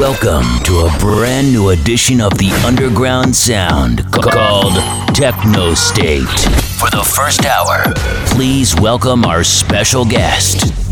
Welcome to a brand new edition of the Underground Sound called Technostate. For the first hour, please welcome our special guest.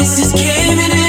This is in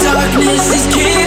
Darkness is killing